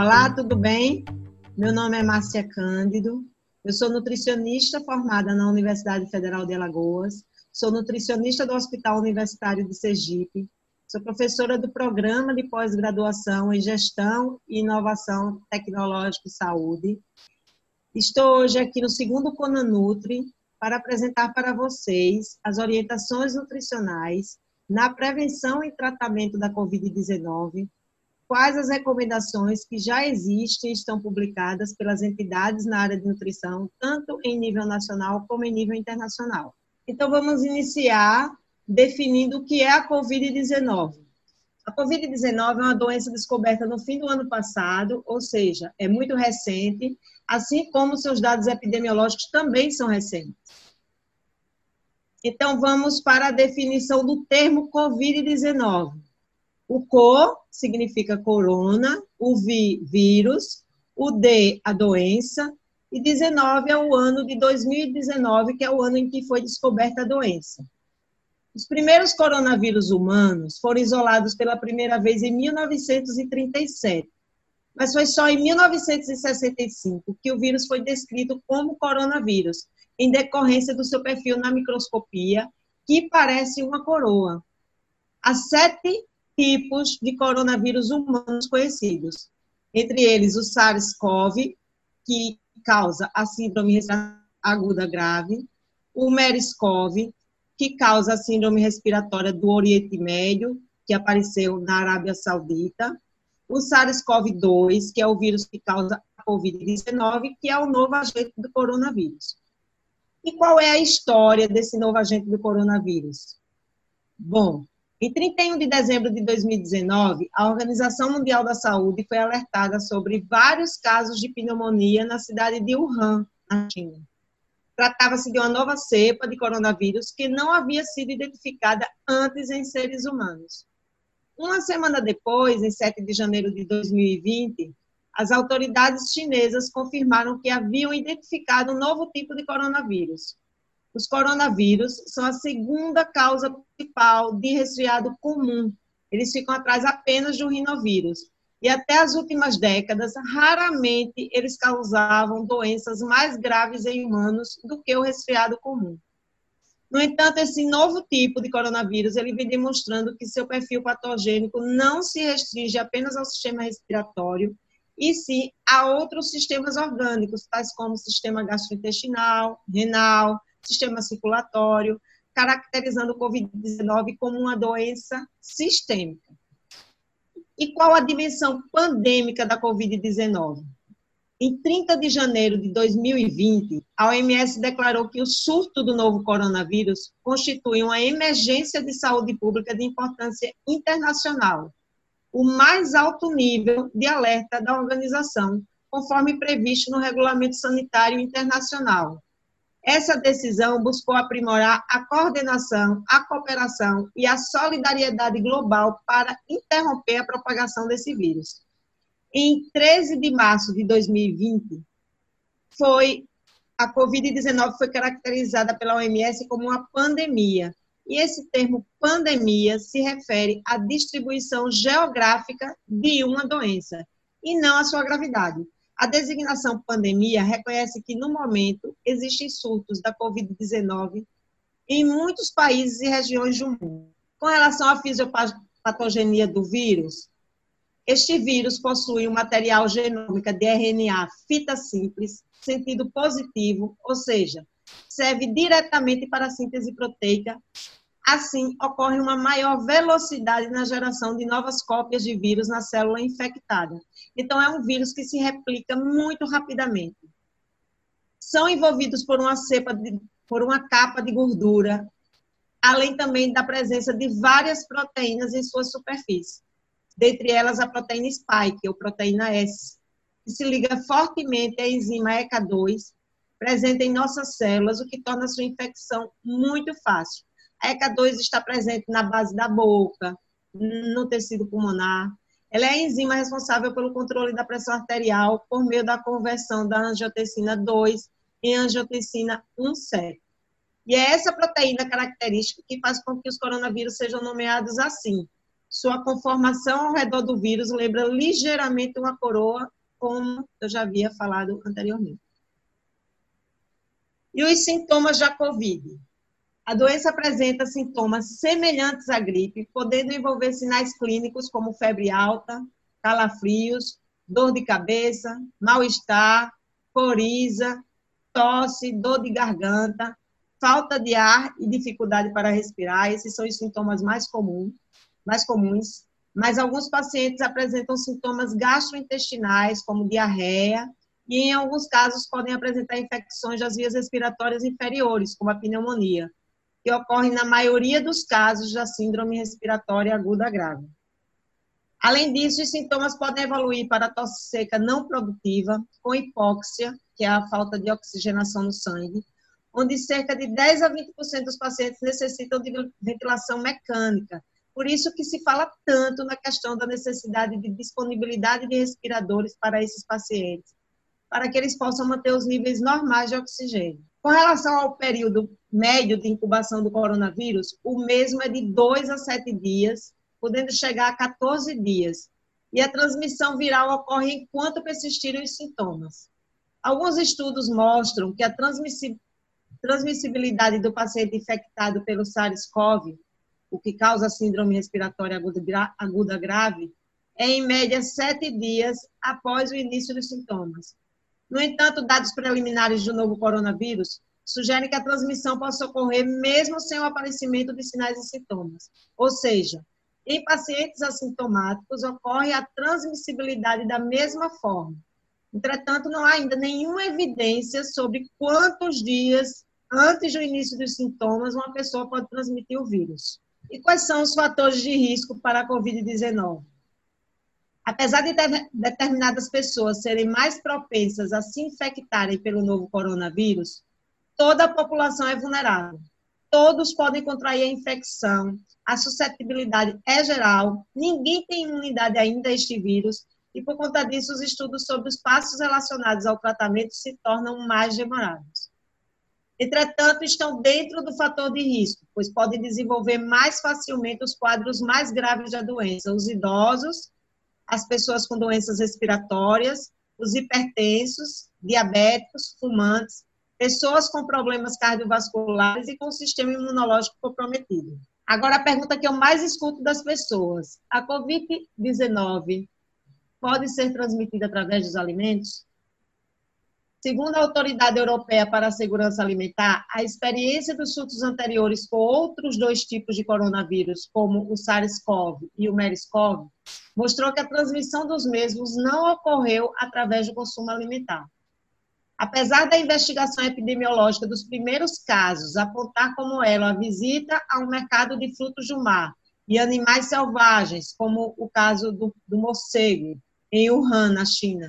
Olá, tudo bem? Meu nome é Márcia Cândido. Eu sou nutricionista formada na Universidade Federal de Alagoas. Sou nutricionista do Hospital Universitário de Sergipe. Sou professora do programa de pós-graduação em Gestão e Inovação Tecnológica e Saúde. Estou hoje aqui no segundo Conanutri para apresentar para vocês as orientações nutricionais na prevenção e tratamento da Covid-19 quais as recomendações que já existem e estão publicadas pelas entidades na área de nutrição, tanto em nível nacional como em nível internacional. Então, vamos iniciar definindo o que é a Covid-19. A Covid-19 é uma doença descoberta no fim do ano passado, ou seja, é muito recente, assim como seus dados epidemiológicos também são recentes. Então, vamos para a definição do termo Covid-19. O CO significa corona, o VI, vírus, o D, a doença, e 19 é o ano de 2019, que é o ano em que foi descoberta a doença. Os primeiros coronavírus humanos foram isolados pela primeira vez em 1937, mas foi só em 1965 que o vírus foi descrito como coronavírus, em decorrência do seu perfil na microscopia, que parece uma coroa. Há sete tipos de coronavírus humanos conhecidos. Entre eles, o SARS-CoV, que causa a síndrome aguda grave, o MERS-CoV, que causa a síndrome respiratória do Oriente Médio, que apareceu na Arábia Saudita, o SARS-CoV-2, que é o vírus que causa a Covid-19, que é o novo agente do coronavírus. E qual é a história desse novo agente do coronavírus? Bom, em 31 de dezembro de 2019, a Organização Mundial da Saúde foi alertada sobre vários casos de pneumonia na cidade de Wuhan, na China. Tratava-se de uma nova cepa de coronavírus que não havia sido identificada antes em seres humanos. Uma semana depois, em 7 de janeiro de 2020, as autoridades chinesas confirmaram que haviam identificado um novo tipo de coronavírus, os coronavírus são a segunda causa principal de resfriado comum. Eles ficam atrás apenas do rinovírus. E até as últimas décadas, raramente eles causavam doenças mais graves em humanos do que o resfriado comum. No entanto, esse novo tipo de coronavírus, ele vem demonstrando que seu perfil patogênico não se restringe apenas ao sistema respiratório, e sim a outros sistemas orgânicos, tais como o sistema gastrointestinal, renal, sistema circulatório, caracterizando o Covid-19 como uma doença sistêmica. E qual a dimensão pandêmica da Covid-19? Em 30 de janeiro de 2020, a OMS declarou que o surto do novo coronavírus constitui uma emergência de saúde pública de importância internacional, o mais alto nível de alerta da organização, conforme previsto no Regulamento Sanitário Internacional, essa decisão buscou aprimorar a coordenação, a cooperação e a solidariedade global para interromper a propagação desse vírus. Em 13 de março de 2020, foi a COVID-19 foi caracterizada pela OMS como uma pandemia. E esse termo pandemia se refere à distribuição geográfica de uma doença e não à sua gravidade. A designação pandemia reconhece que, no momento, existem surtos da Covid-19 em muitos países e regiões do mundo. Com relação à fisiopatogenia do vírus, este vírus possui um material genômico de RNA fita simples, sentido positivo, ou seja, serve diretamente para a síntese proteica Assim, ocorre uma maior velocidade na geração de novas cópias de vírus na célula infectada. Então, é um vírus que se replica muito rapidamente. São envolvidos por uma cepa, de, por uma capa de gordura, além também da presença de várias proteínas em sua superfície. Dentre elas, a proteína spike, ou proteína S, que se liga fortemente à enzima ECA2, presente em nossas células, o que torna sua infecção muito fácil. A ECA2 está presente na base da boca, no tecido pulmonar. Ela é a enzima responsável pelo controle da pressão arterial por meio da conversão da angiotensina 2 em angiotensina 1,7. E é essa proteína característica que faz com que os coronavírus sejam nomeados assim. Sua conformação ao redor do vírus lembra ligeiramente uma coroa, como eu já havia falado anteriormente. E os sintomas da COVID? A doença apresenta sintomas semelhantes à gripe, podendo envolver sinais clínicos como febre alta, calafrios, dor de cabeça, mal-estar, coriza, tosse, dor de garganta, falta de ar e dificuldade para respirar. Esses são os sintomas mais comuns, mais comuns. Mas alguns pacientes apresentam sintomas gastrointestinais, como diarreia, e em alguns casos podem apresentar infecções das vias respiratórias inferiores, como a pneumonia, que ocorre na maioria dos casos da síndrome respiratória aguda grave. Além disso, os sintomas podem evoluir para tosse seca não produtiva, com hipóxia, que é a falta de oxigenação no sangue, onde cerca de 10 a 20% dos pacientes necessitam de ventilação mecânica. Por isso que se fala tanto na questão da necessidade de disponibilidade de respiradores para esses pacientes, para que eles possam manter os níveis normais de oxigênio. Com relação ao período médio de incubação do coronavírus, o mesmo é de 2 a 7 dias, podendo chegar a 14 dias. E a transmissão viral ocorre enquanto persistirem os sintomas. Alguns estudos mostram que a transmissibilidade do paciente infectado pelo SARS-CoV, o que causa síndrome respiratória aguda, aguda grave, é em média sete dias após o início dos sintomas. No entanto, dados preliminares do novo coronavírus sugerem que a transmissão possa ocorrer mesmo sem o aparecimento de sinais e sintomas. Ou seja, em pacientes assintomáticos ocorre a transmissibilidade da mesma forma. Entretanto, não há ainda nenhuma evidência sobre quantos dias antes do início dos sintomas uma pessoa pode transmitir o vírus. E quais são os fatores de risco para a Covid-19? Apesar de determinadas pessoas serem mais propensas a se infectarem pelo novo coronavírus, toda a população é vulnerável. Todos podem contrair a infecção, a suscetibilidade é geral, ninguém tem imunidade ainda a este vírus, e por conta disso, os estudos sobre os passos relacionados ao tratamento se tornam mais demorados. Entretanto, estão dentro do fator de risco, pois podem desenvolver mais facilmente os quadros mais graves da doença, os idosos, as pessoas com doenças respiratórias, os hipertensos, diabéticos, fumantes, pessoas com problemas cardiovasculares e com sistema imunológico comprometido. Agora, a pergunta que eu mais escuto das pessoas: a Covid-19 pode ser transmitida através dos alimentos? Segundo a Autoridade Europeia para a Segurança Alimentar, a experiência dos surtos anteriores com outros dois tipos de coronavírus, como o SARS-CoV e o MERS-CoV, mostrou que a transmissão dos mesmos não ocorreu através do consumo alimentar. Apesar da investigação epidemiológica dos primeiros casos apontar como ela a visita a um mercado de frutos do mar e animais selvagens, como o caso do, do morcego, em Wuhan, na China,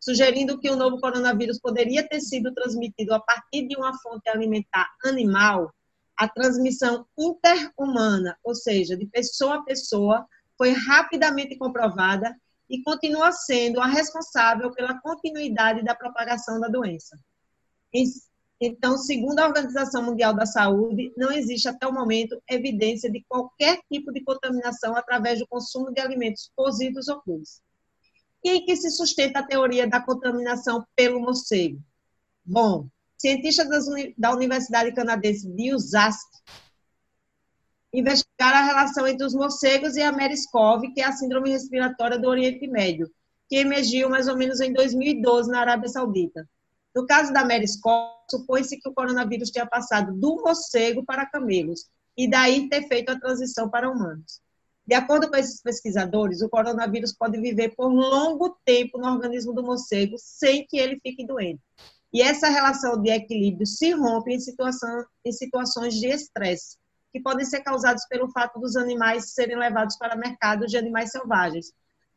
sugerindo que o novo coronavírus poderia ter sido transmitido a partir de uma fonte alimentar animal, a transmissão interhumana, ou seja, de pessoa a pessoa, foi rapidamente comprovada e continua sendo a responsável pela continuidade da propagação da doença. Então, segundo a Organização Mundial da Saúde, não existe até o momento evidência de qualquer tipo de contaminação através do consumo de alimentos cozidos ou crus. E em que se sustenta a teoria da contaminação pelo morcego? Bom, cientistas da Universidade Canadense de USASC investigaram a relação entre os morcegos e a MERS-CoV, que é a síndrome respiratória do Oriente Médio, que emergiu mais ou menos em 2012 na Arábia Saudita. No caso da MERS-CoV, supõe-se que o coronavírus tinha passado do morcego para camelos, e daí ter feito a transição para humanos. De acordo com esses pesquisadores, o coronavírus pode viver por longo tempo no organismo do morcego sem que ele fique doente. E essa relação de equilíbrio se rompe em, situação, em situações de estresse, que podem ser causados pelo fato dos animais serem levados para mercados de animais selvagens,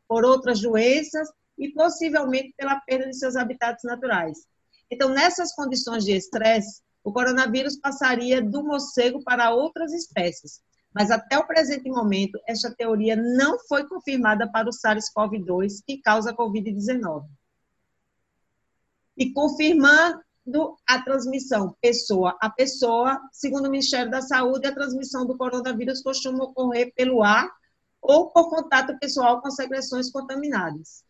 por outras doenças e possivelmente pela perda de seus habitats naturais. Então, nessas condições de estresse, o coronavírus passaria do morcego para outras espécies, mas até o presente momento, esta teoria não foi confirmada para o SARS-CoV-2, que causa Covid-19. E confirmando a transmissão pessoa a pessoa, segundo o Ministério da Saúde, a transmissão do coronavírus costuma ocorrer pelo ar ou por contato pessoal com secreções contaminadas.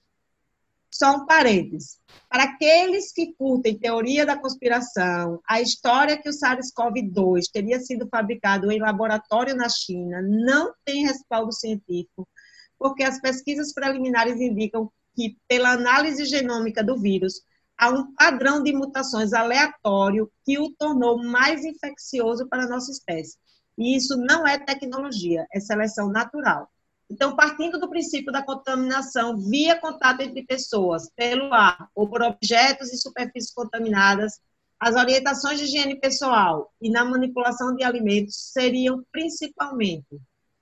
Só um parênteses. Para aqueles que curtem teoria da conspiração, a história que o SARS-CoV-2 teria sido fabricado em laboratório na China não tem respaldo científico, porque as pesquisas preliminares indicam que, pela análise genômica do vírus, há um padrão de mutações aleatório que o tornou mais infeccioso para a nossa espécie. E isso não é tecnologia, é seleção natural. Então, partindo do princípio da contaminação via contato entre pessoas, pelo ar ou por objetos e superfícies contaminadas, as orientações de higiene pessoal e na manipulação de alimentos seriam principalmente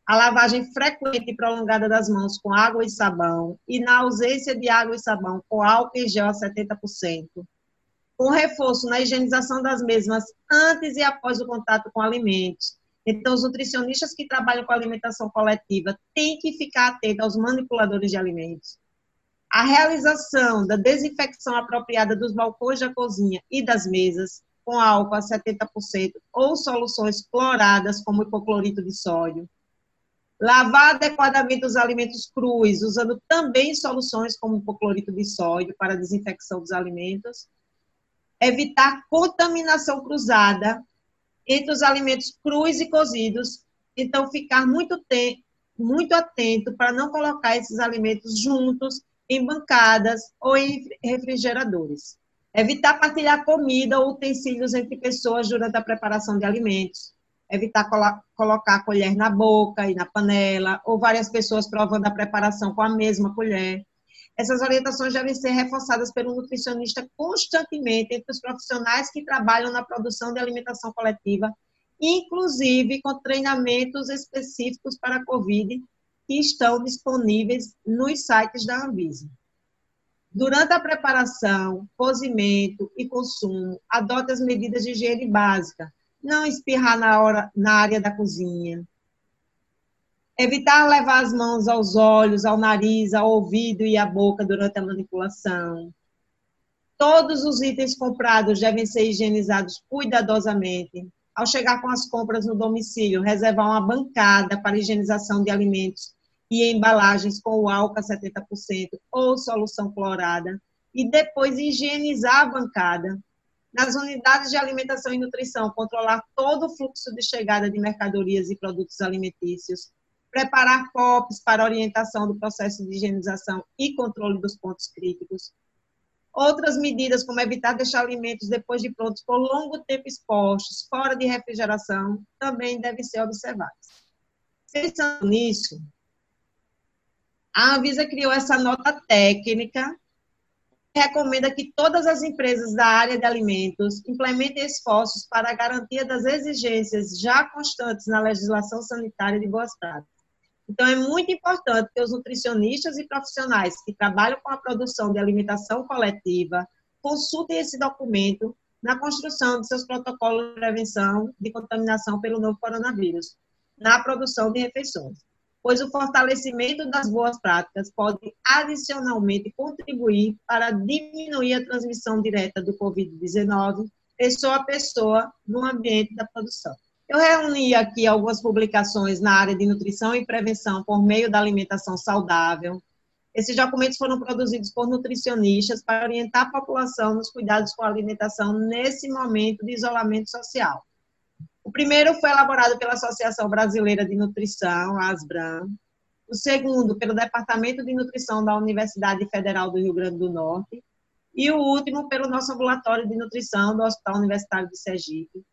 a lavagem frequente e prolongada das mãos com água e sabão e na ausência de água e sabão com álcool e gel a 70%, com reforço na higienização das mesmas antes e após o contato com alimentos, então, os nutricionistas que trabalham com alimentação coletiva têm que ficar atentos aos manipuladores de alimentos. A realização da desinfecção apropriada dos balcões da cozinha e das mesas, com álcool a 70%, ou soluções cloradas, como hipoclorito de sódio. Lavar adequadamente os alimentos crus, usando também soluções como hipoclorito de sódio para desinfecção dos alimentos. Evitar contaminação cruzada, entre os alimentos crus e cozidos. Então, ficar muito, tempo, muito atento para não colocar esses alimentos juntos em bancadas ou em refrigeradores. Evitar partilhar comida ou utensílios entre pessoas durante a preparação de alimentos. Evitar colo colocar a colher na boca e na panela, ou várias pessoas provando a preparação com a mesma colher. Essas orientações devem ser reforçadas pelo nutricionista constantemente entre os profissionais que trabalham na produção de alimentação coletiva, inclusive com treinamentos específicos para a COVID que estão disponíveis nos sites da Anvisa. Durante a preparação, cozimento e consumo, adote as medidas de higiene básica. Não espirrar na, hora, na área da cozinha, Evitar levar as mãos aos olhos, ao nariz, ao ouvido e à boca durante a manipulação. Todos os itens comprados devem ser higienizados cuidadosamente. Ao chegar com as compras no domicílio, reservar uma bancada para higienização de alimentos e embalagens com o álcool a 70% ou solução clorada. E depois higienizar a bancada. Nas unidades de alimentação e nutrição, controlar todo o fluxo de chegada de mercadorias e produtos alimentícios preparar COPs para orientação do processo de higienização e controle dos pontos críticos. Outras medidas, como evitar deixar alimentos depois de prontos por longo tempo expostos, fora de refrigeração, também devem ser observadas. Pensando nisso, a Anvisa criou essa nota técnica recomenda que todas as empresas da área de alimentos implementem esforços para a garantia das exigências já constantes na legislação sanitária de boas práticas. Então, é muito importante que os nutricionistas e profissionais que trabalham com a produção de alimentação coletiva consultem esse documento na construção de seus protocolos de prevenção de contaminação pelo novo coronavírus, na produção de refeições, pois o fortalecimento das boas práticas pode adicionalmente contribuir para diminuir a transmissão direta do Covid-19 pessoa a pessoa no ambiente da produção. Eu reuni aqui algumas publicações na área de nutrição e prevenção por meio da alimentação saudável. Esses documentos foram produzidos por nutricionistas para orientar a população nos cuidados com a alimentação nesse momento de isolamento social. O primeiro foi elaborado pela Associação Brasileira de Nutrição, ASBRAM. O segundo, pelo Departamento de Nutrição da Universidade Federal do Rio Grande do Norte. E o último, pelo nosso ambulatório de nutrição do Hospital Universitário de Sergipe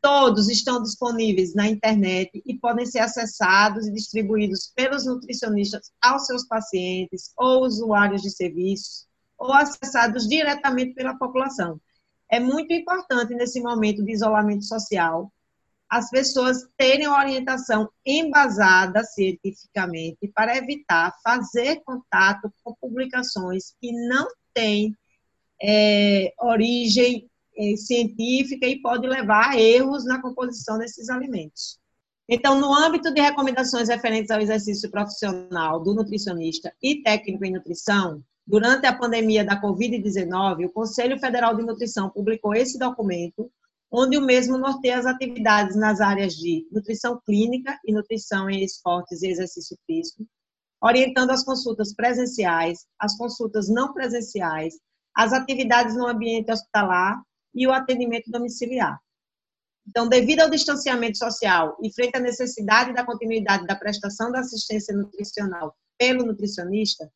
Todos estão disponíveis na internet e podem ser acessados e distribuídos pelos nutricionistas aos seus pacientes ou usuários de serviços, ou acessados diretamente pela população. É muito importante nesse momento de isolamento social as pessoas terem orientação embasada cientificamente para evitar fazer contato com publicações que não têm é, origem é, científica e pode levar a erros na composição desses alimentos. Então, no âmbito de recomendações referentes ao exercício profissional do nutricionista e técnico em nutrição, durante a pandemia da Covid-19, o Conselho Federal de Nutrição publicou esse documento onde o mesmo norteia as atividades nas áreas de nutrição clínica e nutrição em esportes e exercício físico, orientando as consultas presenciais, as consultas não presenciais, as atividades no ambiente hospitalar e o atendimento domiciliar. Então, devido ao distanciamento social e frente à necessidade da continuidade da prestação da assistência nutricional pelo nutricionista,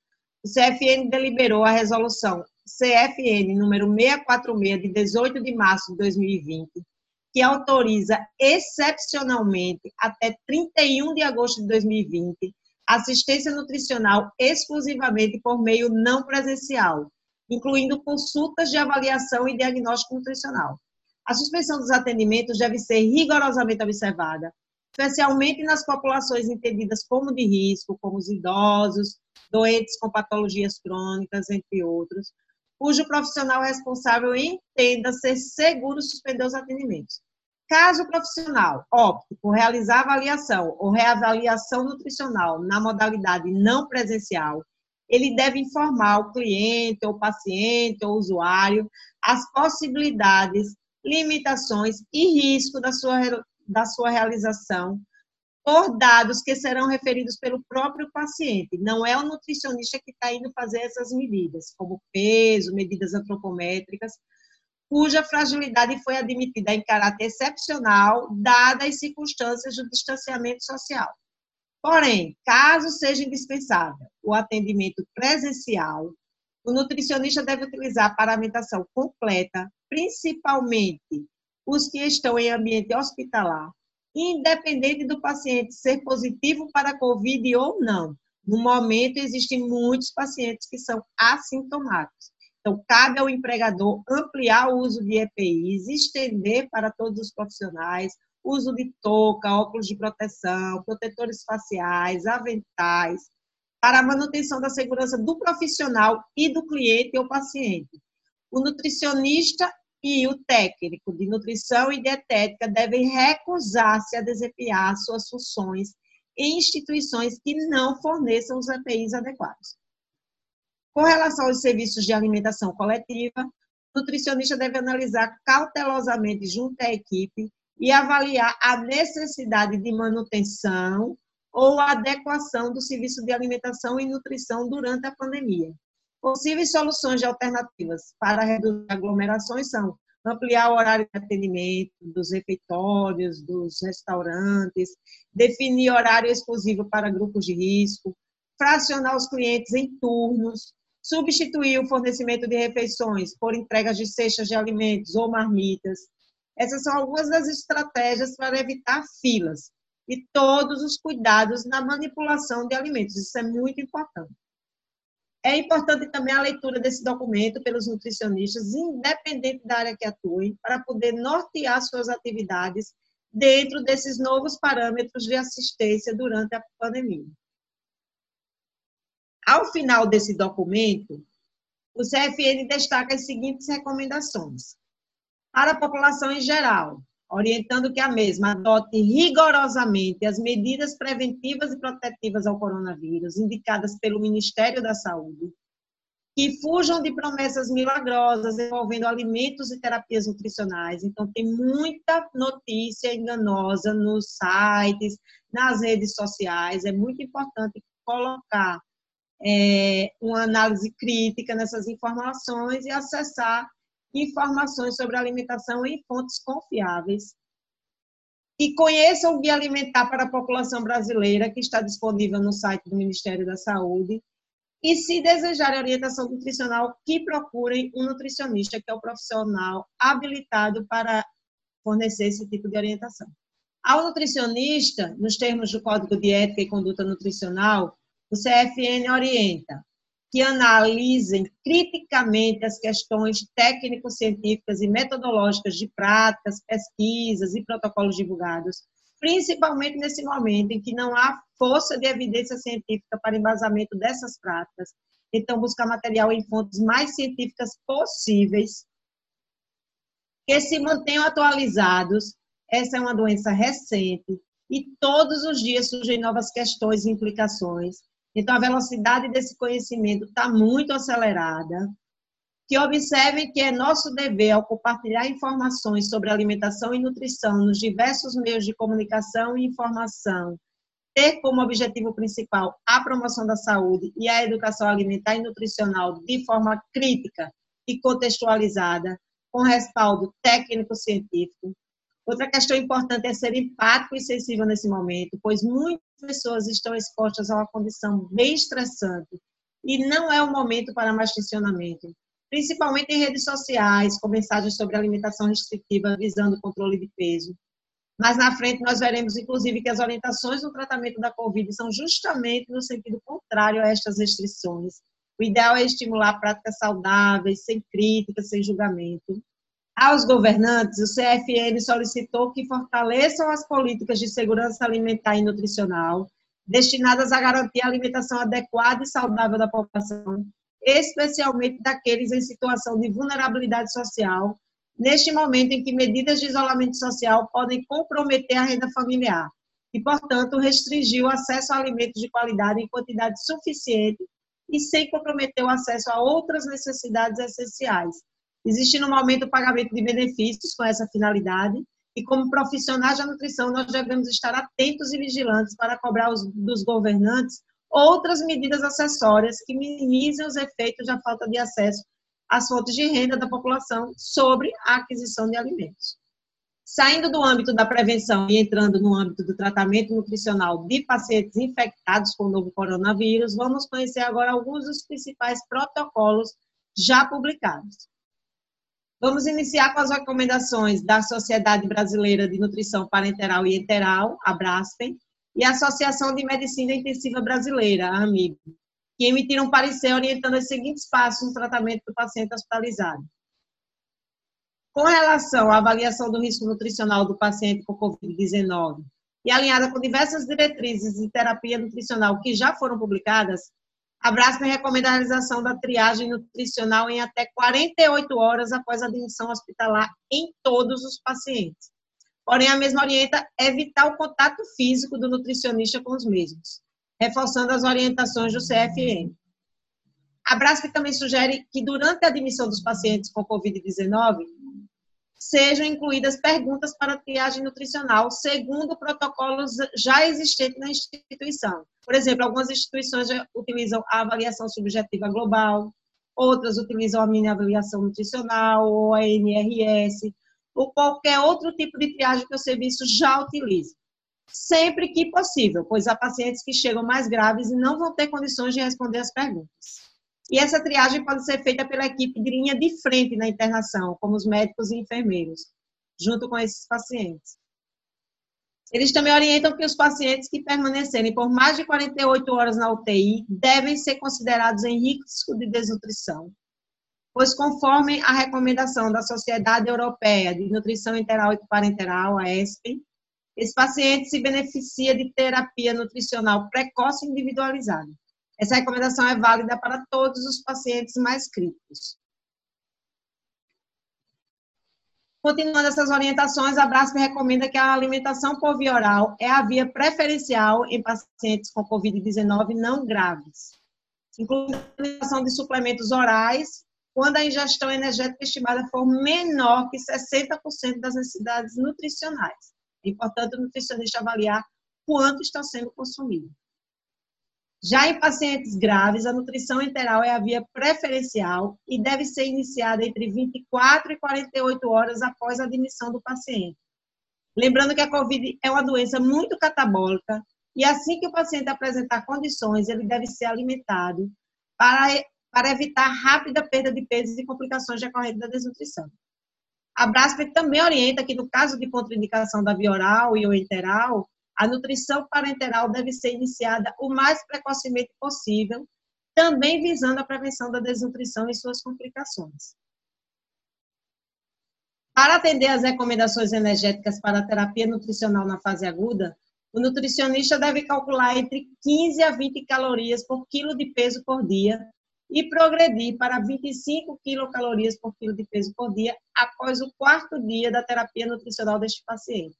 o CFN deliberou a resolução CFN número 646 de 18 de março de 2020, que autoriza excepcionalmente até 31 de agosto de 2020 assistência nutricional exclusivamente por meio não presencial, incluindo consultas de avaliação e diagnóstico nutricional. A suspensão dos atendimentos deve ser rigorosamente observada, especialmente nas populações entendidas como de risco, como os idosos, doentes com patologias crônicas, entre outros, cujo profissional responsável entenda ser seguro suspender os atendimentos. Caso o profissional opte por realizar avaliação ou reavaliação nutricional na modalidade não presencial, ele deve informar o cliente, ou paciente, ou usuário as possibilidades limitações e risco da sua, da sua realização por dados que serão referidos pelo próprio paciente. Não é o nutricionista que está indo fazer essas medidas, como peso, medidas antropométricas, cuja fragilidade foi admitida em caráter excepcional, dadas as circunstâncias do distanciamento social. Porém, caso seja indispensável o atendimento presencial, o nutricionista deve utilizar a paramentação completa, principalmente os que estão em ambiente hospitalar, independente do paciente ser positivo para COVID ou não. No momento, existem muitos pacientes que são assintomáticos. Então, cabe ao empregador ampliar o uso de EPIs, estender para todos os profissionais, uso de touca, óculos de proteção, protetores faciais, aventais, para a manutenção da segurança do profissional e do cliente ou paciente. O nutricionista e o técnico de nutrição e dietética devem recusar-se a desempenhar suas funções em instituições que não forneçam os EPIs adequados. Com relação aos serviços de alimentação coletiva, o nutricionista deve analisar cautelosamente junto à equipe e avaliar a necessidade de manutenção ou adequação do serviço de alimentação e nutrição durante a pandemia. Possíveis soluções de alternativas para reduzir aglomerações são ampliar o horário de atendimento dos refeitórios, dos restaurantes, definir horário exclusivo para grupos de risco, fracionar os clientes em turnos, substituir o fornecimento de refeições por entregas de cestas de alimentos ou marmitas. Essas são algumas das estratégias para evitar filas e todos os cuidados na manipulação de alimentos. Isso é muito importante. É importante também a leitura desse documento pelos nutricionistas, independente da área que atuem, para poder nortear suas atividades dentro desses novos parâmetros de assistência durante a pandemia. Ao final desse documento, o CFN destaca as seguintes recomendações. Para a população em geral, orientando que a mesma adote rigorosamente as medidas preventivas e protetivas ao coronavírus indicadas pelo Ministério da Saúde, que fujam de promessas milagrosas envolvendo alimentos e terapias nutricionais. Então, tem muita notícia enganosa nos sites, nas redes sociais. É muito importante colocar é, uma análise crítica nessas informações e acessar informações sobre alimentação em fontes confiáveis. E conheça o Guia Alimentar para a População Brasileira, que está disponível no site do Ministério da Saúde. E se desejarem orientação nutricional, que procurem um nutricionista, que é o profissional habilitado para fornecer esse tipo de orientação. Ao nutricionista, nos termos do Código de Ética e Conduta Nutricional, o CFN orienta que analisem criticamente as questões técnico-científicas e metodológicas de práticas, pesquisas e protocolos divulgados, principalmente nesse momento em que não há força de evidência científica para embasamento dessas práticas. Então, buscar material em fontes mais científicas possíveis, que se mantenham atualizados. Essa é uma doença recente e todos os dias surgem novas questões e implicações então, a velocidade desse conhecimento está muito acelerada. que observem que é nosso dever, ao compartilhar informações sobre alimentação e nutrição nos diversos meios de comunicação e informação, ter como objetivo principal a promoção da saúde e a educação alimentar e nutricional de forma crítica e contextualizada, com respaldo técnico-científico. Outra questão importante é ser empático e sensível nesse momento, pois muitas pessoas estão expostas a uma condição bem estressante e não é o momento para mais tensionamento, principalmente em redes sociais, com mensagens sobre alimentação restritiva visando o controle de peso. Mas na frente nós veremos, inclusive, que as orientações no tratamento da Covid são justamente no sentido contrário a estas restrições. O ideal é estimular práticas saudáveis, sem críticas, sem julgamento. Aos governantes, o CFN solicitou que fortaleçam as políticas de segurança alimentar e nutricional, destinadas a garantir a alimentação adequada e saudável da população, especialmente daqueles em situação de vulnerabilidade social, neste momento em que medidas de isolamento social podem comprometer a renda familiar e, portanto, restringir o acesso a alimentos de qualidade em quantidade suficiente e sem comprometer o acesso a outras necessidades essenciais. Existe no momento o pagamento de benefícios com essa finalidade e, como profissionais da nutrição, nós devemos estar atentos e vigilantes para cobrar os, dos governantes outras medidas acessórias que minimizem os efeitos da falta de acesso as fontes de renda da população sobre a aquisição de alimentos. Saindo do âmbito da prevenção e entrando no âmbito do tratamento nutricional de pacientes infectados com o novo coronavírus, vamos conhecer agora alguns dos principais protocolos já publicados. Vamos iniciar com as recomendações da Sociedade Brasileira de Nutrição Parenteral e Enteral, a BRASPEN, e a Associação de Medicina Intensiva Brasileira, a AMIB, que emitiram parecer orientando os seguintes passos no tratamento do paciente hospitalizado. Com relação à avaliação do risco nutricional do paciente com Covid-19 e alinhada com diversas diretrizes de terapia nutricional que já foram publicadas, a Braskem recomenda a realização da triagem nutricional em até 48 horas após a admissão hospitalar em todos os pacientes. Porém, a mesma orienta evitar o contato físico do nutricionista com os mesmos reforçando as orientações do CFM. A Brasp também sugere que durante a admissão dos pacientes com Covid-19 sejam incluídas perguntas para triagem nutricional, segundo protocolos já existentes na instituição. Por exemplo, algumas instituições utilizam a avaliação subjetiva global, outras utilizam a mini avaliação nutricional ou a NRS, ou qualquer outro tipo de triagem que o serviço já utilize sempre que possível, pois há pacientes que chegam mais graves e não vão ter condições de responder as perguntas. E essa triagem pode ser feita pela equipe de linha de frente na internação, como os médicos e enfermeiros, junto com esses pacientes. Eles também orientam que os pacientes que permanecerem por mais de 48 horas na UTI devem ser considerados em risco de desnutrição, pois conforme a recomendação da Sociedade Europeia de Nutrição Enteral e Parenteral, a ESPEN, esse paciente se beneficia de terapia nutricional precoce e individualizada. Essa recomendação é válida para todos os pacientes mais críticos. Continuando essas orientações, a BRASP recomenda que a alimentação por via oral é a via preferencial em pacientes com Covid-19 não graves, incluindo a alimentação de suplementos orais, quando a ingestão energética estimada for menor que 60% das necessidades nutricionais. É importante o nutricionista avaliar quanto está sendo consumido. Já em pacientes graves, a nutrição enteral é a via preferencial e deve ser iniciada entre 24 e 48 horas após a admissão do paciente. Lembrando que a COVID é uma doença muito catabólica e assim que o paciente apresentar condições, ele deve ser alimentado para, para evitar rápida perda de peso e complicações decorrentes da desnutrição. A Brasper também orienta que, no caso de contraindicação da via oral e ou enteral, a nutrição parenteral deve ser iniciada o mais precocemente possível, também visando a prevenção da desnutrição e suas complicações. Para atender às recomendações energéticas para a terapia nutricional na fase aguda, o nutricionista deve calcular entre 15 a 20 calorias por quilo de peso por dia e progredir para 25 quilocalorias por quilo de peso por dia após o quarto dia da terapia nutricional deste paciente.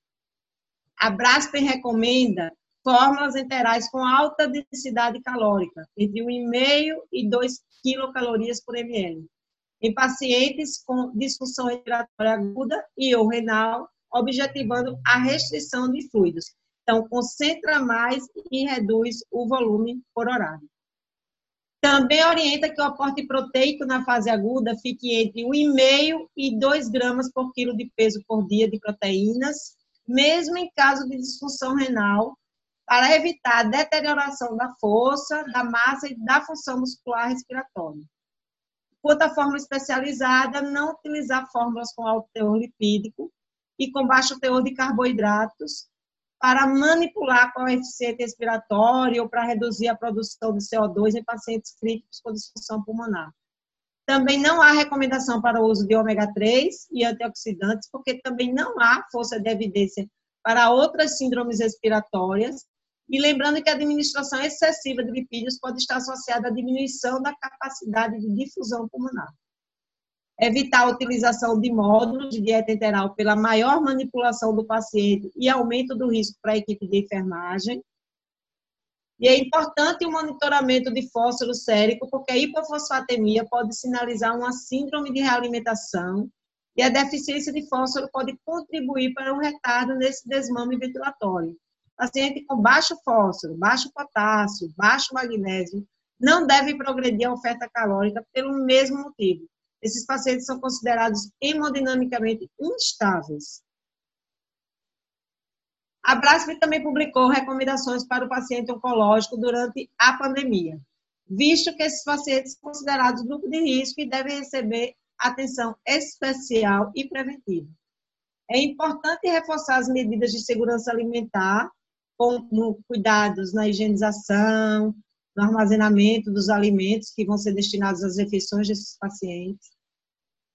A Braspen recomenda fórmulas enterais com alta densidade calórica, entre 1,5 e 2 quilocalorias por ml, em pacientes com disfunção respiratória aguda e ou renal, objetivando a restrição de fluidos. Então, concentra mais e reduz o volume por horário. Também orienta que o aporte proteico na fase aguda fique entre 1,5 e 2 gramas por quilo de peso por dia de proteínas, mesmo em caso de disfunção renal, para evitar a deterioração da força, da massa e da função muscular respiratória. Quanto à fórmula especializada, não utilizar fórmulas com alto teor lipídico e com baixo teor de carboidratos para manipular o eficiência respiratória ou para reduzir a produção de CO2 em pacientes críticos com disfunção pulmonar. Também não há recomendação para o uso de ômega 3 e antioxidantes, porque também não há força de evidência para outras síndromes respiratórias. E lembrando que a administração excessiva de lipídios pode estar associada à diminuição da capacidade de difusão pulmonar. Evitar a utilização de módulos de dieta enteral pela maior manipulação do paciente e aumento do risco para a equipe de enfermagem. E é importante o monitoramento de fósforo sérico, porque a hipofosfatemia pode sinalizar uma síndrome de realimentação e a deficiência de fósforo pode contribuir para um retardo nesse desmame ventilatório. Paciente com baixo fósforo, baixo potássio, baixo magnésio, não deve progredir a oferta calórica pelo mesmo motivo. Esses pacientes são considerados hemodinamicamente instáveis. A Brasp também publicou recomendações para o paciente oncológico durante a pandemia, visto que esses pacientes são considerados grupo de risco e devem receber atenção especial e preventiva. É importante reforçar as medidas de segurança alimentar, com cuidados na higienização, no armazenamento dos alimentos que vão ser destinados às refeições desses pacientes.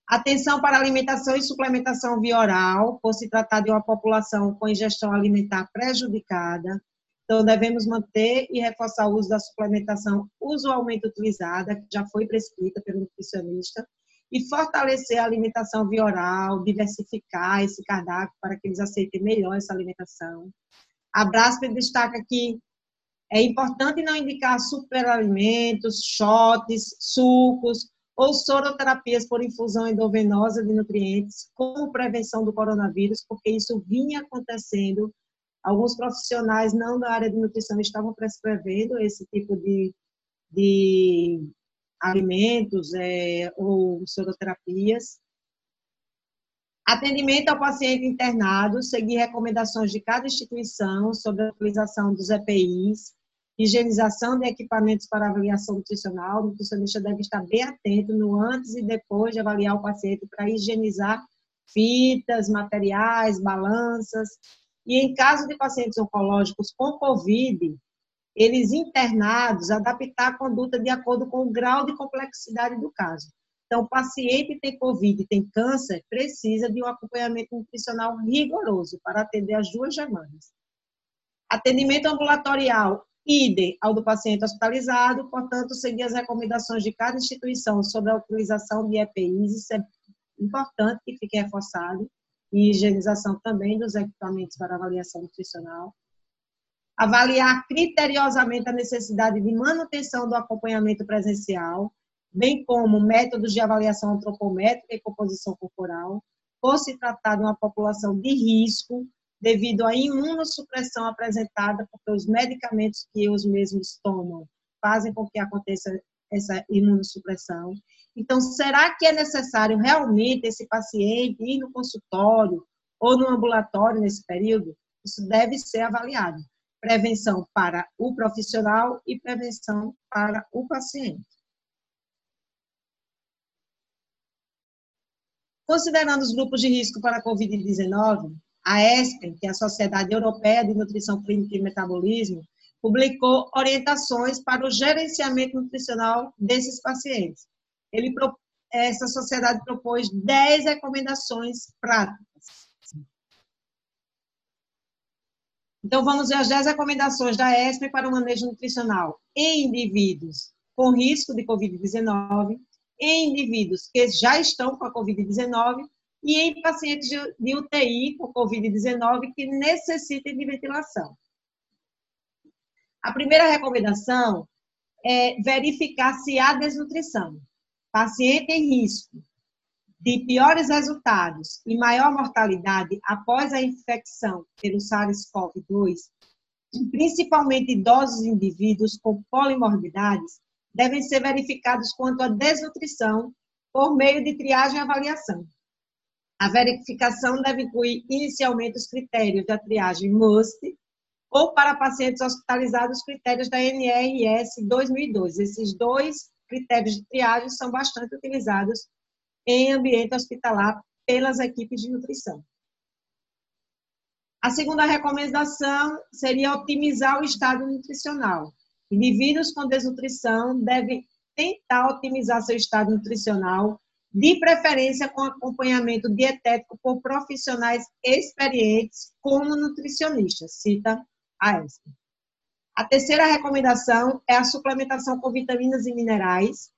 Atenção para alimentação e suplementação via oral, por se tratar de uma população com ingestão alimentar prejudicada. Então, devemos manter e reforçar o uso da suplementação usualmente utilizada, que já foi prescrita pelo nutricionista, e fortalecer a alimentação via oral, diversificar esse cardápio para que eles aceitem melhor essa alimentação. A Brasp destaca que é importante não indicar superalimentos, shots, sucos, ou soroterapias por infusão endovenosa de nutrientes como prevenção do coronavírus, porque isso vinha acontecendo. Alguns profissionais não da área de nutrição estavam prescrevendo esse tipo de, de alimentos é, ou soroterapias. Atendimento ao paciente internado, seguir recomendações de cada instituição sobre a utilização dos EPIs, higienização de equipamentos para avaliação nutricional, o nutricionista deve estar bem atento no antes e depois de avaliar o paciente para higienizar fitas, materiais, balanças. E em caso de pacientes oncológicos com COVID, eles internados, adaptar a conduta de acordo com o grau de complexidade do caso. Então, o paciente tem COVID tem câncer, precisa de um acompanhamento nutricional rigoroso para atender as duas demandas. Atendimento ambulatorial idem ao do paciente hospitalizado, portanto, seguir as recomendações de cada instituição sobre a utilização de EPIs, isso é importante que fique reforçado, e higienização também dos equipamentos para avaliação nutricional. Avaliar criteriosamente a necessidade de manutenção do acompanhamento presencial, bem como métodos de avaliação antropométrica e composição corporal, por se tratar de uma população de risco, devido à imunossupressão apresentada, porque os medicamentos que os mesmos tomam fazem com que aconteça essa imunossupressão. Então, será que é necessário realmente esse paciente ir no consultório ou no ambulatório nesse período? Isso deve ser avaliado. Prevenção para o profissional e prevenção para o paciente. Considerando os grupos de risco para a Covid-19, a ESPEN, que é a Sociedade Europeia de Nutrição Clínica e Metabolismo, publicou orientações para o gerenciamento nutricional desses pacientes. Ele, essa sociedade propôs 10 recomendações práticas. Então, vamos ver as 10 recomendações da ESPEN para o manejo nutricional em indivíduos com risco de Covid-19, em indivíduos que já estão com a Covid-19 e em pacientes de UTI com Covid-19 que necessitem de ventilação. A primeira recomendação é verificar se há desnutrição. paciente em risco de piores resultados e maior mortalidade após a infecção pelo SARS-CoV-2, principalmente idosos e indivíduos com polimorbidades, devem ser verificados quanto à desnutrição por meio de triagem e avaliação. A verificação deve incluir inicialmente os critérios da triagem MUST ou para pacientes hospitalizados os critérios da NRS 2002. Esses dois critérios de triagem são bastante utilizados em ambiente hospitalar pelas equipes de nutrição. A segunda recomendação seria otimizar o estado nutricional. Indivíduos com desnutrição devem tentar otimizar seu estado nutricional, de preferência com acompanhamento dietético por profissionais experientes, como nutricionistas, cita a ESP. A terceira recomendação é a suplementação com vitaminas e minerais.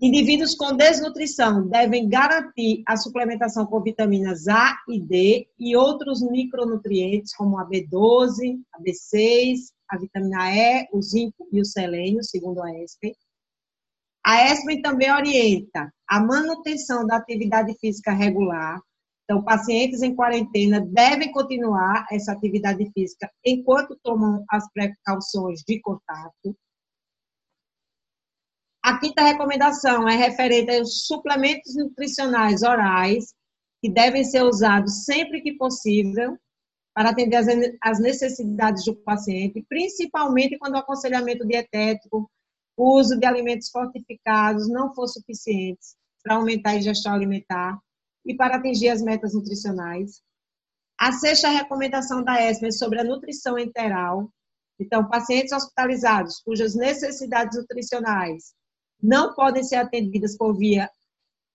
Indivíduos com desnutrição devem garantir a suplementação com vitaminas A e D e outros micronutrientes, como a B12, a B6, a vitamina E, o zinco e o selênio, segundo a ESPEN. A ESPEN também orienta a manutenção da atividade física regular. Então, pacientes em quarentena devem continuar essa atividade física enquanto tomam as precauções de contato. A quinta recomendação é referente aos suplementos nutricionais orais, que devem ser usados sempre que possível, para atender as necessidades do paciente, principalmente quando o aconselhamento dietético, o uso de alimentos fortificados não for suficiente para aumentar a ingestão alimentar e para atingir as metas nutricionais. A sexta recomendação da ESMA é sobre a nutrição enteral. Então, pacientes hospitalizados cujas necessidades nutricionais não podem ser atendidas por via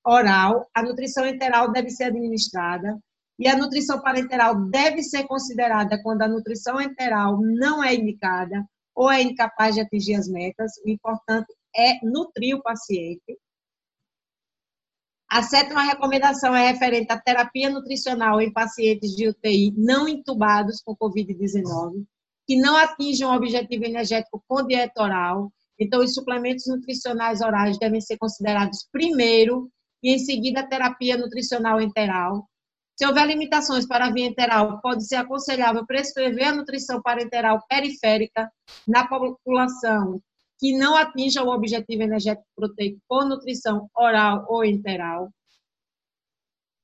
oral, a nutrição enteral deve ser administrada e a nutrição parenteral deve ser considerada quando a nutrição enteral não é indicada ou é incapaz de atingir as metas. O importante é nutrir o paciente. A sétima recomendação é referente à terapia nutricional em pacientes de UTI não intubados com Covid-19, que não atinjam o objetivo energético com dieta oral. Então, os suplementos nutricionais orais devem ser considerados primeiro e, em seguida, a terapia nutricional enteral. Se houver limitações para a via enteral, pode ser aconselhável prescrever a nutrição parenteral periférica na população que não atinja o objetivo energético proteico por nutrição oral ou enteral.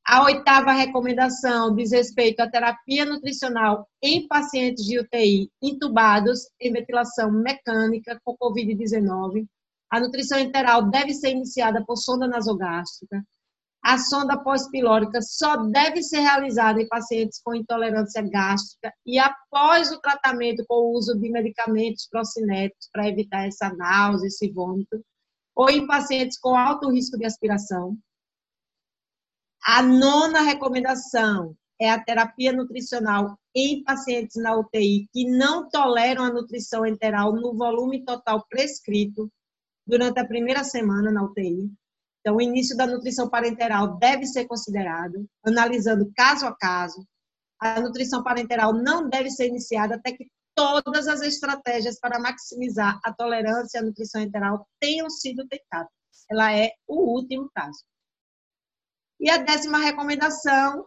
A oitava recomendação diz respeito à terapia nutricional em pacientes de UTI intubados em ventilação mecânica com Covid-19. A nutrição enteral deve ser iniciada por sonda nasogástrica a sonda pós-pilórica só deve ser realizada em pacientes com intolerância gástrica e após o tratamento com o uso de medicamentos procinéticos para evitar essa náusea, esse vômito, ou em pacientes com alto risco de aspiração. A nona recomendação é a terapia nutricional em pacientes na UTI que não toleram a nutrição enteral no volume total prescrito durante a primeira semana na UTI. Então, o início da nutrição parenteral deve ser considerado, analisando caso a caso. A nutrição parenteral não deve ser iniciada até que todas as estratégias para maximizar a tolerância à nutrição enteral tenham sido tentadas. Ela é o último caso. E a décima recomendação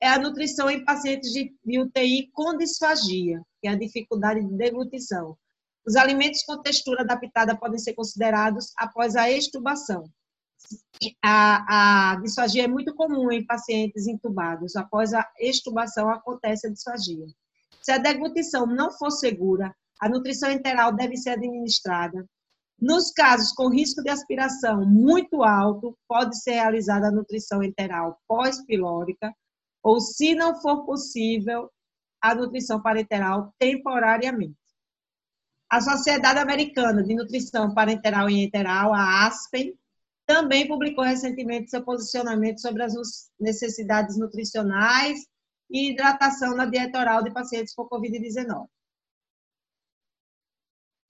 é a nutrição em pacientes de UTI com disfagia, que é a dificuldade de deglutição. Os alimentos com textura adaptada podem ser considerados após a extubação a, a disfagia é muito comum em pacientes intubados. Após a extubação, acontece a disfagia. Se a deglutição não for segura, a nutrição enteral deve ser administrada. Nos casos com risco de aspiração muito alto, pode ser realizada a nutrição enteral pós-pilórica, ou, se não for possível, a nutrição parenteral temporariamente. A Sociedade Americana de Nutrição Parenteral e Enteral, a ASPEN, também publicou recentemente seu posicionamento sobre as necessidades nutricionais e hidratação na dieta oral de pacientes com Covid-19.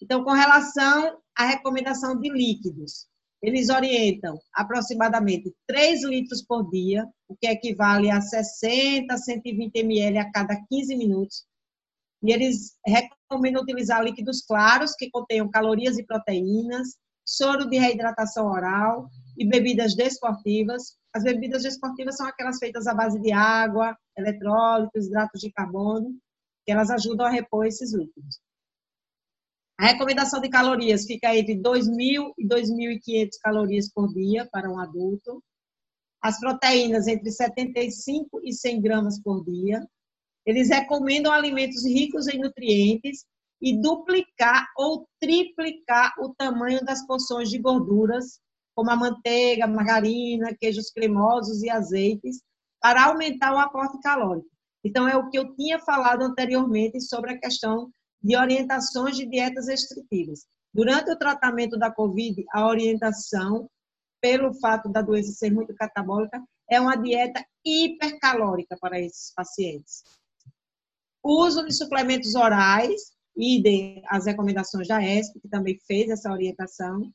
Então, com relação à recomendação de líquidos, eles orientam aproximadamente 3 litros por dia, o que equivale a 60 a 120 ml a cada 15 minutos. E eles recomendam utilizar líquidos claros, que contenham calorias e proteínas, soro de reidratação oral e bebidas desportivas. As bebidas desportivas são aquelas feitas à base de água, eletrólitos, hidratos de carbono, que elas ajudam a repor esses líquidos. A recomendação de calorias fica entre 2.000 e 2.500 calorias por dia para um adulto. As proteínas entre 75 e 100 gramas por dia. Eles recomendam alimentos ricos em nutrientes e duplicar ou triplicar o tamanho das porções de gorduras, como a manteiga, margarina, queijos cremosos e azeites, para aumentar o aporte calórico. Então, é o que eu tinha falado anteriormente sobre a questão de orientações de dietas restritivas. Durante o tratamento da COVID, a orientação, pelo fato da doença ser muito catabólica, é uma dieta hipercalórica para esses pacientes. O uso de suplementos orais, idem as recomendações da ESP, que também fez essa orientação,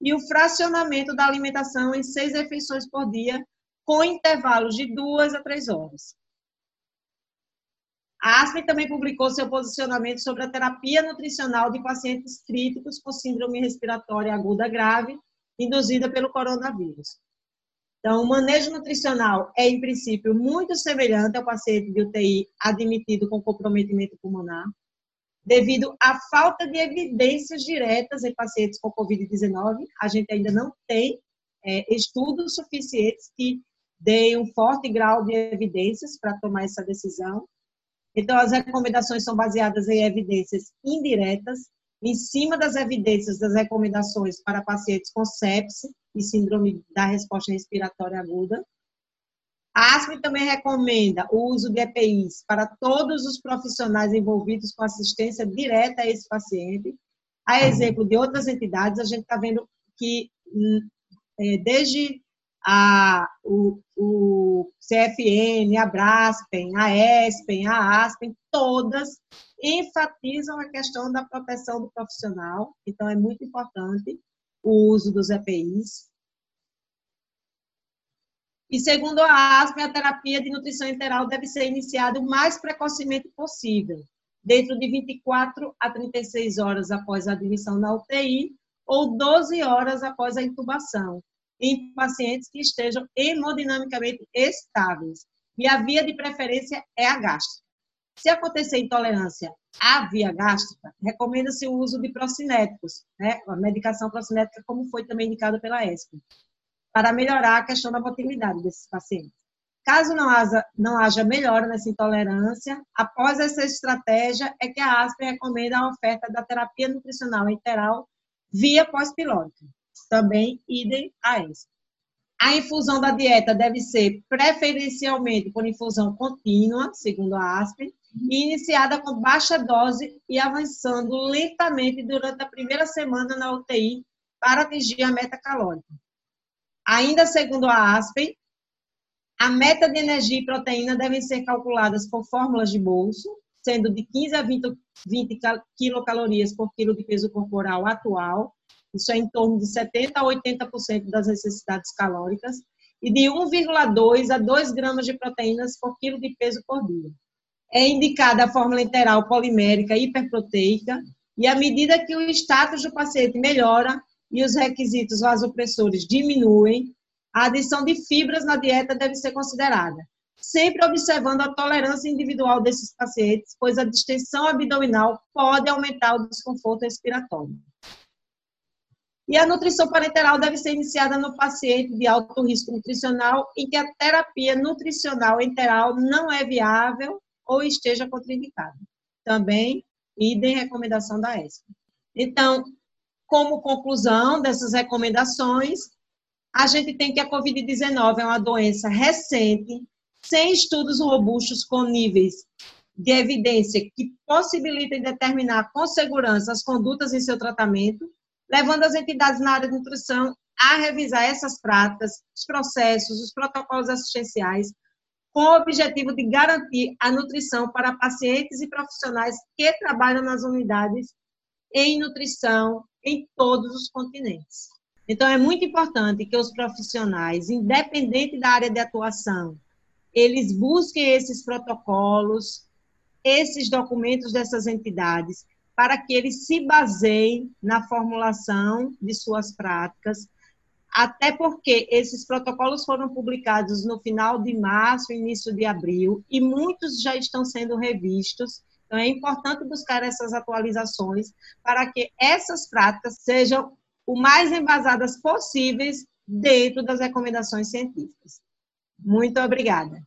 e o fracionamento da alimentação em seis refeições por dia, com intervalos de duas a três horas. A ASPEN também publicou seu posicionamento sobre a terapia nutricional de pacientes críticos com síndrome respiratória aguda grave, induzida pelo coronavírus. Então, o manejo nutricional é, em princípio, muito semelhante ao paciente de UTI admitido com comprometimento pulmonar, devido à falta de evidências diretas em pacientes com Covid-19. A gente ainda não tem é, estudos suficientes que deem um forte grau de evidências para tomar essa decisão. Então, as recomendações são baseadas em evidências indiretas, em cima das evidências das recomendações para pacientes com sepse e síndrome da resposta respiratória aguda. A ASP também recomenda o uso de EPIs para todos os profissionais envolvidos com assistência direta a esse paciente. A exemplo de outras entidades, a gente está vendo que hum, é, desde a, o, o CFN, a Braspen, a ESPEN, a ASPEN, todas enfatizam a questão da proteção do profissional, então é muito importante o uso dos EPIs. E segundo a ASPEN, a terapia de nutrição enteral deve ser iniciada o mais precocemente possível, dentro de 24 a 36 horas após a admissão na UTI ou 12 horas após a intubação, em pacientes que estejam hemodinamicamente estáveis. E a via de preferência é a gástrica. Se acontecer intolerância à via gástrica, recomenda-se o uso de procinéticos, né? a medicação procinética, como foi também indicada pela ESP, para melhorar a questão da motilidade desses pacientes. Caso não haja, não haja melhora nessa intolerância, após essa estratégia, é que a ASP recomenda a oferta da terapia nutricional enteral via pós-pilórica também idem a essa. A infusão da dieta deve ser preferencialmente por infusão contínua, segundo a Aspen, e iniciada com baixa dose e avançando lentamente durante a primeira semana na UTI para atingir a meta calórica. Ainda segundo a Aspen, a meta de energia e proteína devem ser calculadas por fórmulas de bolso, sendo de 15 a 20, 20 quilocalorias por quilo de peso corporal atual, isso é em torno de 70% a 80% das necessidades calóricas, e de 1,2 a 2 gramas de proteínas por quilo de peso por dia. É indicada a fórmula interal polimérica hiperproteica, e à medida que o status do paciente melhora e os requisitos vasopressores diminuem, a adição de fibras na dieta deve ser considerada, sempre observando a tolerância individual desses pacientes, pois a distensão abdominal pode aumentar o desconforto respiratório. E a nutrição parenteral deve ser iniciada no paciente de alto risco nutricional em que a terapia nutricional enteral não é viável ou esteja contraindicada. Também, idem recomendação da ESP. Então, como conclusão dessas recomendações, a gente tem que a COVID-19 é uma doença recente, sem estudos robustos com níveis de evidência que possibilitem determinar com segurança as condutas em seu tratamento, levando as entidades na área de nutrição a revisar essas práticas, os processos, os protocolos assistenciais, com o objetivo de garantir a nutrição para pacientes e profissionais que trabalham nas unidades em nutrição em todos os continentes. Então, é muito importante que os profissionais, independente da área de atuação, eles busquem esses protocolos, esses documentos dessas entidades, para que eles se baseiem na formulação de suas práticas, até porque esses protocolos foram publicados no final de março, início de abril, e muitos já estão sendo revistos. Então, é importante buscar essas atualizações para que essas práticas sejam o mais embasadas possíveis dentro das recomendações científicas. Muito obrigada.